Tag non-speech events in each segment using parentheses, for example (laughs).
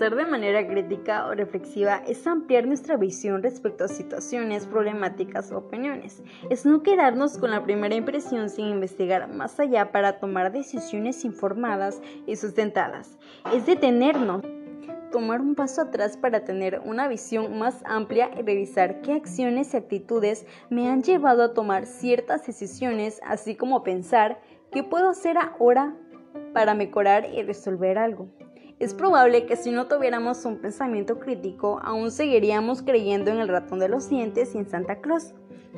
Pensar de manera crítica o reflexiva es ampliar nuestra visión respecto a situaciones, problemáticas o opiniones. Es no quedarnos con la primera impresión sin investigar más allá para tomar decisiones informadas y sustentadas. Es detenernos tomar un paso atrás para tener una visión más amplia y revisar qué acciones y actitudes me han llevado a tomar ciertas decisiones, así como pensar qué puedo hacer ahora para mejorar y resolver algo. Es probable que si no tuviéramos un pensamiento crítico, aún seguiríamos creyendo en el ratón de los dientes y en Santa Claus.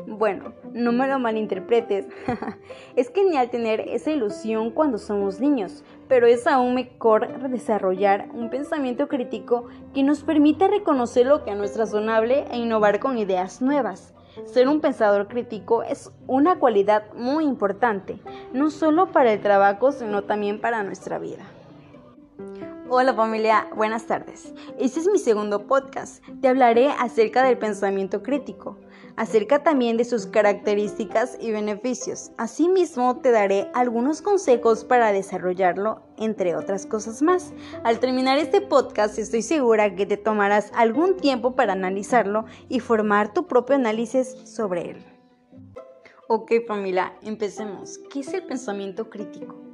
Bueno, no me lo malinterpretes. (laughs) es genial tener esa ilusión cuando somos niños, pero es aún mejor desarrollar un pensamiento crítico que nos permita reconocer lo que no es razonable e innovar con ideas nuevas. Ser un pensador crítico es una cualidad muy importante, no solo para el trabajo, sino también para nuestra vida. Hola familia, buenas tardes. Este es mi segundo podcast. Te hablaré acerca del pensamiento crítico acerca también de sus características y beneficios. Asimismo, te daré algunos consejos para desarrollarlo, entre otras cosas más. Al terminar este podcast, estoy segura que te tomarás algún tiempo para analizarlo y formar tu propio análisis sobre él. Ok familia, empecemos. ¿Qué es el pensamiento crítico?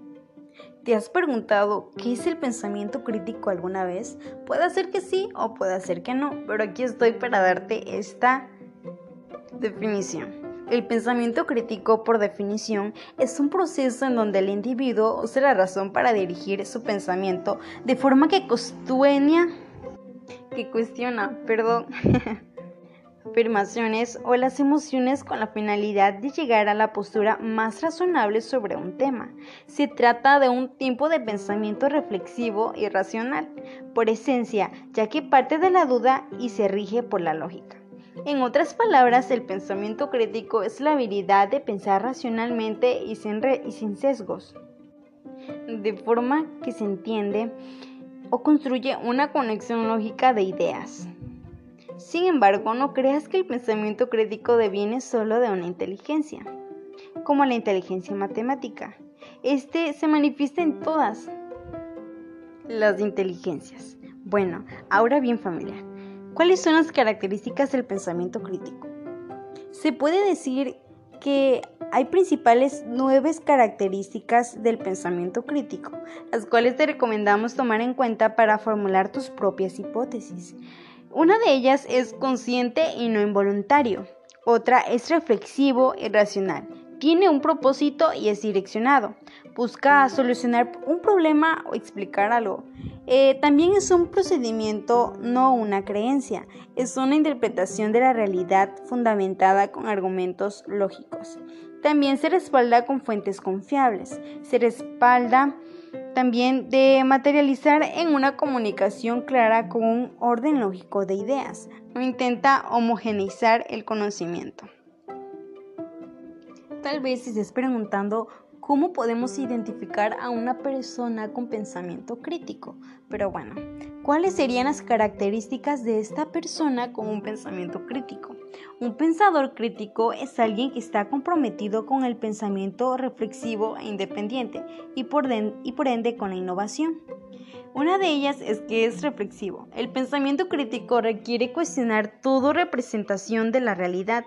¿Te has preguntado qué es el pensamiento crítico alguna vez? Puede ser que sí o puede ser que no, pero aquí estoy para darte esta Definición. El pensamiento crítico, por definición, es un proceso en donde el individuo usa la razón para dirigir su pensamiento de forma que cuestiona, que cuestiona, perdón, (laughs) afirmaciones o las emociones con la finalidad de llegar a la postura más razonable sobre un tema. Se trata de un tipo de pensamiento reflexivo y racional, por esencia, ya que parte de la duda y se rige por la lógica. En otras palabras, el pensamiento crítico es la habilidad de pensar racionalmente y sin, y sin sesgos, de forma que se entiende o construye una conexión lógica de ideas. Sin embargo, no creas que el pensamiento crítico deviene solo de una inteligencia, como la inteligencia matemática. Este se manifiesta en todas las inteligencias. Bueno, ahora bien familia, ¿Cuáles son las características del pensamiento crítico? Se puede decir que hay principales nueve características del pensamiento crítico, las cuales te recomendamos tomar en cuenta para formular tus propias hipótesis. Una de ellas es consciente y no involuntario. Otra es reflexivo y racional. Tiene un propósito y es direccionado. Busca solucionar un problema o explicar algo. Eh, también es un procedimiento, no una creencia, es una interpretación de la realidad fundamentada con argumentos lógicos. También se respalda con fuentes confiables, se respalda también de materializar en una comunicación clara con un orden lógico de ideas, no intenta homogeneizar el conocimiento. Tal vez si estés preguntando ¿Cómo podemos identificar a una persona con pensamiento crítico? Pero bueno, ¿cuáles serían las características de esta persona con un pensamiento crítico? Un pensador crítico es alguien que está comprometido con el pensamiento reflexivo e independiente y por, ende con la innovación. Una de ellas es que es reflexivo. El pensamiento crítico requiere cuestionar toda representación de la realidad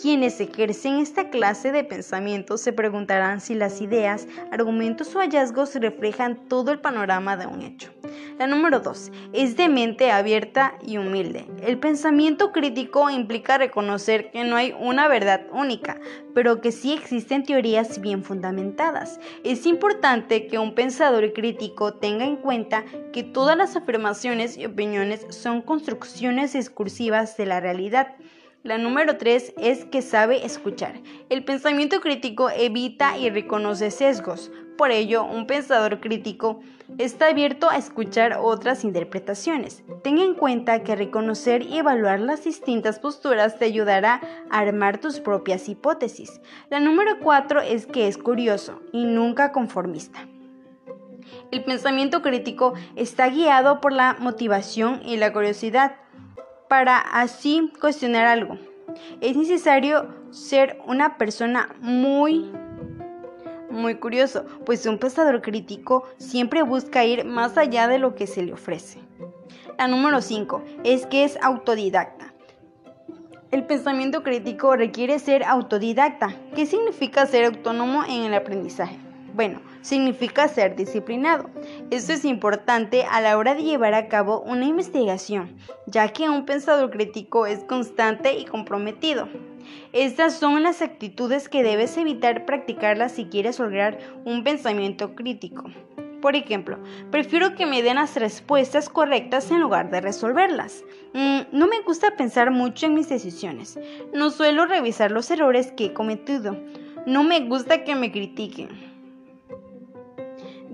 quienes ejercen esta clase de pensamiento se preguntarán si las ideas, argumentos o hallazgos reflejan todo el panorama de un hecho. La número 2 es de mente abierta y humilde. El pensamiento crítico implica reconocer que no hay una verdad única, pero que sí existen teorías bien fundamentadas. Es importante que un pensador crítico tenga en cuenta que todas las afirmaciones y opiniones son construcciones discursivas de la realidad la número tres es que sabe escuchar. El pensamiento crítico evita y reconoce sesgos. Por ello, un pensador crítico está abierto a escuchar otras interpretaciones. Ten en cuenta que reconocer y evaluar las distintas posturas te ayudará a armar tus propias hipótesis. La número cuatro es que es curioso y nunca conformista. El pensamiento crítico está guiado por la motivación y la curiosidad para así cuestionar algo. Es necesario ser una persona muy muy curioso, pues un pensador crítico siempre busca ir más allá de lo que se le ofrece. La número 5 es que es autodidacta. El pensamiento crítico requiere ser autodidacta. ¿Qué significa ser autónomo en el aprendizaje? Bueno, significa ser disciplinado. Esto es importante a la hora de llevar a cabo una investigación, ya que un pensador crítico es constante y comprometido. Estas son las actitudes que debes evitar practicarlas si quieres lograr un pensamiento crítico. Por ejemplo, prefiero que me den las respuestas correctas en lugar de resolverlas. Mm, no me gusta pensar mucho en mis decisiones. No suelo revisar los errores que he cometido. No me gusta que me critiquen.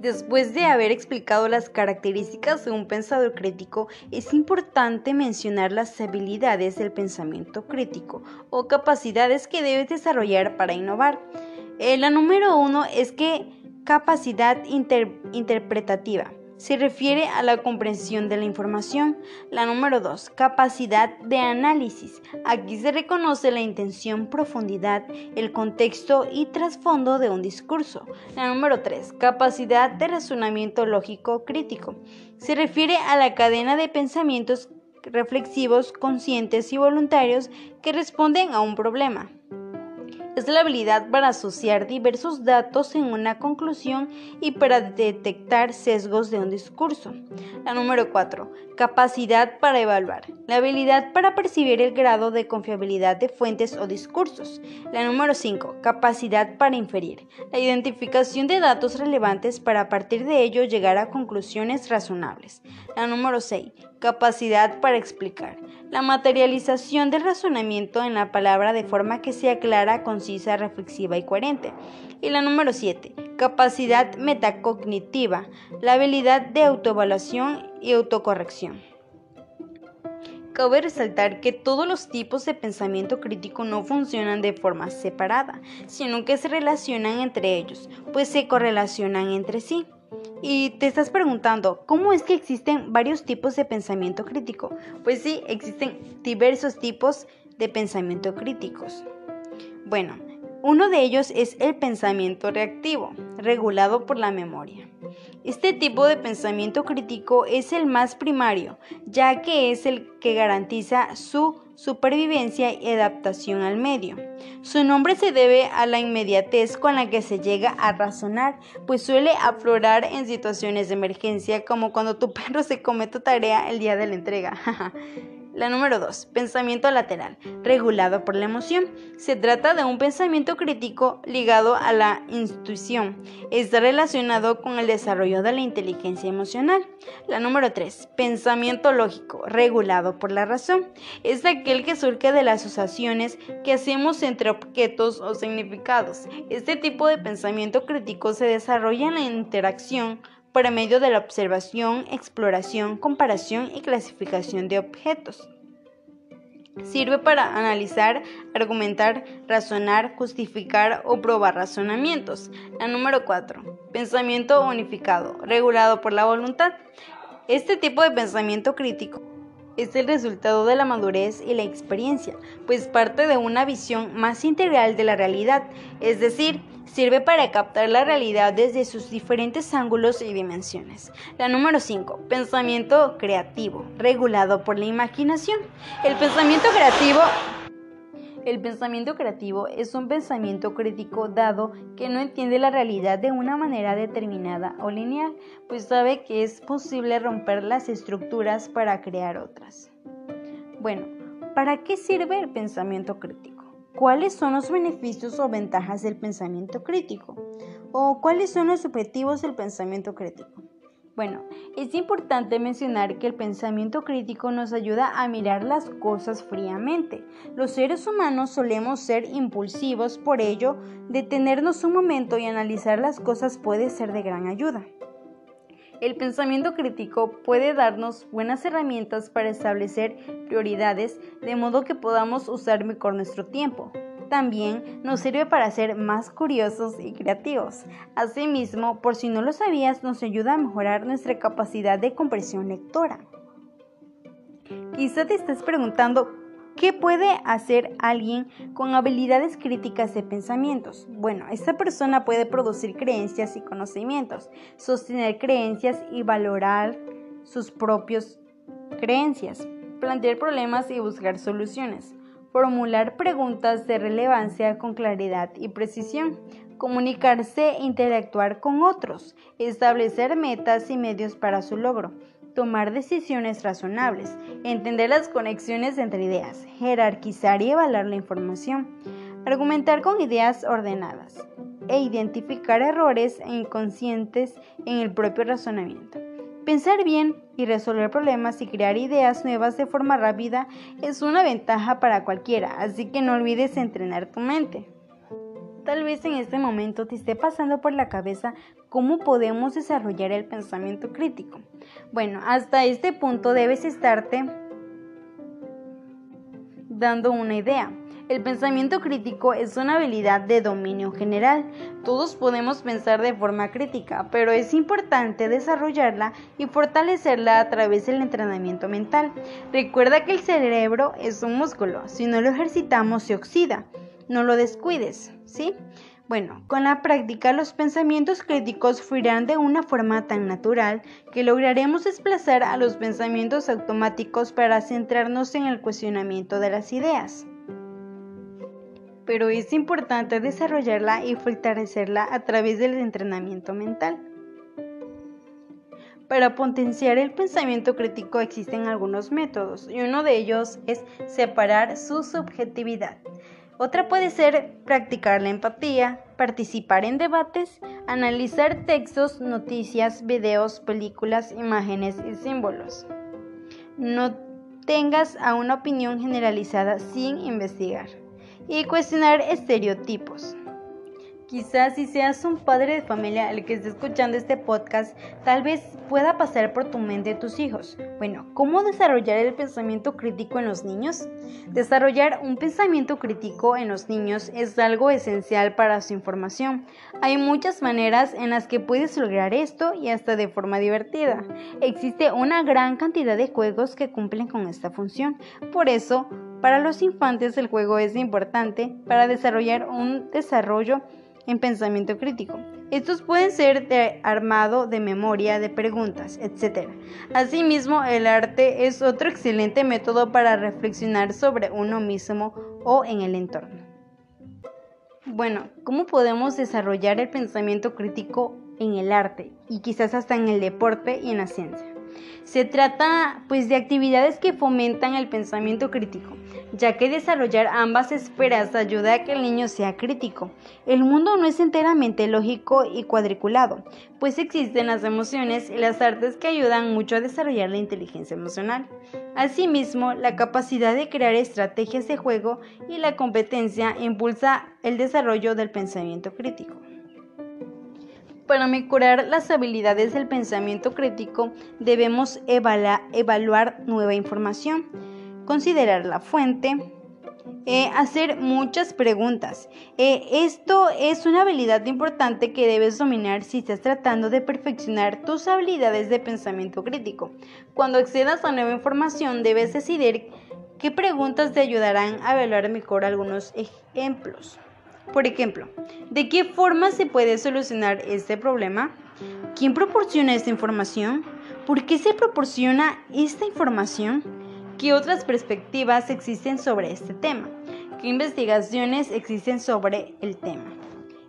Después de haber explicado las características de un pensador crítico, es importante mencionar las habilidades del pensamiento crítico o capacidades que debes desarrollar para innovar. Eh, la número uno es que capacidad interpretativa se refiere a la comprensión de la información. La número 2, capacidad de análisis. Aquí se reconoce la intención, profundidad, el contexto y trasfondo de un discurso. La número 3, capacidad de razonamiento lógico crítico. Se refiere a la cadena de pensamientos reflexivos, conscientes y voluntarios que responden a un problema es la habilidad para asociar diversos datos en una conclusión y para detectar sesgos de un discurso. La número 4. Capacidad para evaluar. La habilidad para percibir el grado de confiabilidad de fuentes o discursos. La número 5. Capacidad para inferir. La identificación de datos relevantes para a partir de ello llegar a conclusiones razonables. La número 6 capacidad para explicar, la materialización del razonamiento en la palabra de forma que sea clara, concisa, reflexiva y coherente. Y la número 7, capacidad metacognitiva, la habilidad de autoevaluación y autocorrección. Cabe resaltar que todos los tipos de pensamiento crítico no funcionan de forma separada, sino que se relacionan entre ellos, pues se correlacionan entre sí. Y te estás preguntando, ¿cómo es que existen varios tipos de pensamiento crítico? Pues sí, existen diversos tipos de pensamiento críticos. Bueno, uno de ellos es el pensamiento reactivo, regulado por la memoria. Este tipo de pensamiento crítico es el más primario, ya que es el que garantiza su supervivencia y adaptación al medio. Su nombre se debe a la inmediatez con la que se llega a razonar, pues suele aflorar en situaciones de emergencia como cuando tu (laughs) perro se come tu tarea el día de la entrega. (laughs) La número 2. Pensamiento lateral, regulado por la emoción. Se trata de un pensamiento crítico ligado a la intuición. Está relacionado con el desarrollo de la inteligencia emocional. La número 3. Pensamiento lógico, regulado por la razón. Es aquel que surge de las asociaciones que hacemos entre objetos o significados. Este tipo de pensamiento crítico se desarrolla en la interacción por medio de la observación, exploración, comparación y clasificación de objetos. Sirve para analizar, argumentar, razonar, justificar o probar razonamientos. La número 4. Pensamiento unificado, regulado por la voluntad. Este tipo de pensamiento crítico es el resultado de la madurez y la experiencia, pues parte de una visión más integral de la realidad, es decir, sirve para captar la realidad desde sus diferentes ángulos y dimensiones. La número 5, pensamiento creativo, regulado por la imaginación. El pensamiento creativo el pensamiento creativo es un pensamiento crítico dado que no entiende la realidad de una manera determinada o lineal, pues sabe que es posible romper las estructuras para crear otras. Bueno, ¿para qué sirve el pensamiento crítico? ¿Cuáles son los beneficios o ventajas del pensamiento crítico? ¿O cuáles son los objetivos del pensamiento crítico? Bueno, es importante mencionar que el pensamiento crítico nos ayuda a mirar las cosas fríamente. Los seres humanos solemos ser impulsivos, por ello, detenernos un momento y analizar las cosas puede ser de gran ayuda. El pensamiento crítico puede darnos buenas herramientas para establecer prioridades de modo que podamos usar mejor nuestro tiempo también nos sirve para ser más curiosos y creativos. Asimismo, por si no lo sabías, nos ayuda a mejorar nuestra capacidad de comprensión lectora. Quizá te estés preguntando, ¿qué puede hacer alguien con habilidades críticas de pensamientos? Bueno, esta persona puede producir creencias y conocimientos, sostener creencias y valorar sus propios creencias, plantear problemas y buscar soluciones, formular preguntas de relevancia con claridad y precisión, comunicarse e interactuar con otros, establecer metas y medios para su logro, tomar decisiones razonables, entender las conexiones entre ideas, jerarquizar y evaluar la información, argumentar con ideas ordenadas e identificar errores e inconscientes en el propio razonamiento. Pensar bien y resolver problemas y crear ideas nuevas de forma rápida es una ventaja para cualquiera, así que no olvides entrenar tu mente. Tal vez en este momento te esté pasando por la cabeza cómo podemos desarrollar el pensamiento crítico. Bueno, hasta este punto debes estarte dando una idea. El pensamiento crítico es una habilidad de dominio general. Todos podemos pensar de forma crítica, pero es importante desarrollarla y fortalecerla a través del entrenamiento mental. Recuerda que el cerebro es un músculo. Si no lo ejercitamos, se oxida. No lo descuides, ¿sí? Bueno, con la práctica los pensamientos críticos fluirán de una forma tan natural que lograremos desplazar a los pensamientos automáticos para centrarnos en el cuestionamiento de las ideas pero es importante desarrollarla y fortalecerla a través del entrenamiento mental. Para potenciar el pensamiento crítico existen algunos métodos y uno de ellos es separar su subjetividad. Otra puede ser practicar la empatía, participar en debates, analizar textos, noticias, videos, películas, imágenes y símbolos. No tengas a una opinión generalizada sin investigar y cuestionar estereotipos. Quizás si seas un padre de familia el que esté escuchando este podcast, tal vez pueda pasar por tu mente tus hijos. Bueno, ¿cómo desarrollar el pensamiento crítico en los niños? Desarrollar un pensamiento crítico en los niños es algo esencial para su información. Hay muchas maneras en las que puedes lograr esto y hasta de forma divertida. Existe una gran cantidad de juegos que cumplen con esta función. Por eso, para los infantes el juego es importante para desarrollar un desarrollo en pensamiento crítico. Estos pueden ser de armado, de memoria, de preguntas, etc. Asimismo, el arte es otro excelente método para reflexionar sobre uno mismo o en el entorno. Bueno, ¿cómo podemos desarrollar el pensamiento crítico en el arte y quizás hasta en el deporte y en la ciencia? Se trata pues de actividades que fomentan el pensamiento crítico, ya que desarrollar ambas esferas ayuda a que el niño sea crítico. El mundo no es enteramente lógico y cuadriculado, pues existen las emociones y las artes que ayudan mucho a desarrollar la inteligencia emocional. Asimismo, la capacidad de crear estrategias de juego y la competencia impulsa el desarrollo del pensamiento crítico. Para mejorar las habilidades del pensamiento crítico debemos evaluar nueva información, considerar la fuente, eh, hacer muchas preguntas. Eh, esto es una habilidad importante que debes dominar si estás tratando de perfeccionar tus habilidades de pensamiento crítico. Cuando accedas a nueva información debes decidir qué preguntas te ayudarán a evaluar mejor algunos ejemplos. Por ejemplo, ¿de qué forma se puede solucionar este problema? ¿Quién proporciona esta información? ¿Por qué se proporciona esta información? ¿Qué otras perspectivas existen sobre este tema? ¿Qué investigaciones existen sobre el tema?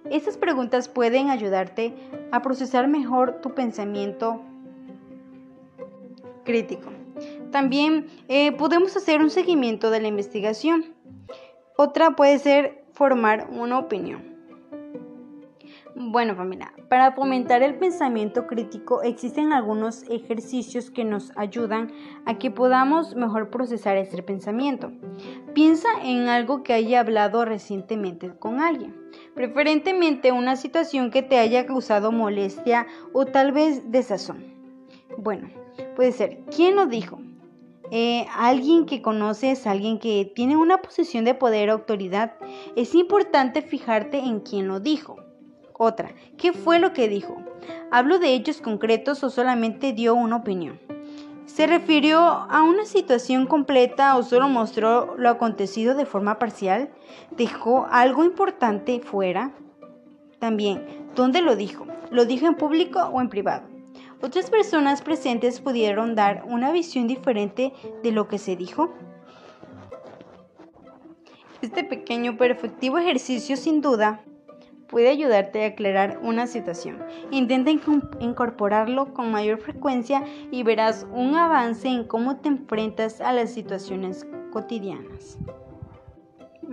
Estas preguntas pueden ayudarte a procesar mejor tu pensamiento crítico. También eh, podemos hacer un seguimiento de la investigación. Otra puede ser formar una opinión. Bueno familia, para fomentar el pensamiento crítico existen algunos ejercicios que nos ayudan a que podamos mejor procesar este pensamiento. Piensa en algo que haya hablado recientemente con alguien, preferentemente una situación que te haya causado molestia o tal vez desazón. Bueno, puede ser, ¿quién lo dijo? Eh, alguien que conoces, alguien que tiene una posición de poder o autoridad, es importante fijarte en quién lo dijo. Otra, ¿qué fue lo que dijo? ¿Hablo de hechos concretos o solamente dio una opinión? ¿Se refirió a una situación completa o solo mostró lo acontecido de forma parcial? ¿Dejó algo importante fuera? También, ¿dónde lo dijo? ¿Lo dijo en público o en privado? Otras personas presentes pudieron dar una visión diferente de lo que se dijo. Este pequeño pero efectivo ejercicio sin duda puede ayudarte a aclarar una situación. Intenta incorporarlo con mayor frecuencia y verás un avance en cómo te enfrentas a las situaciones cotidianas.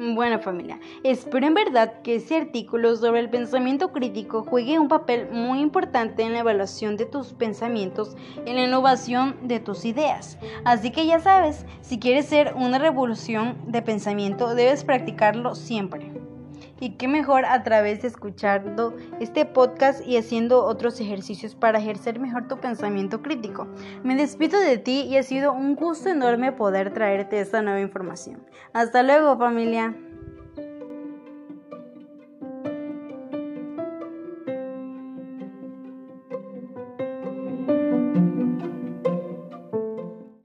Bueno familia, espero en verdad que ese artículo sobre el pensamiento crítico juegue un papel muy importante en la evaluación de tus pensamientos, en la innovación de tus ideas. Así que ya sabes, si quieres ser una revolución de pensamiento, debes practicarlo siempre. Y qué mejor a través de escuchando este podcast y haciendo otros ejercicios para ejercer mejor tu pensamiento crítico. Me despido de ti y ha sido un gusto enorme poder traerte esta nueva información. Hasta luego familia.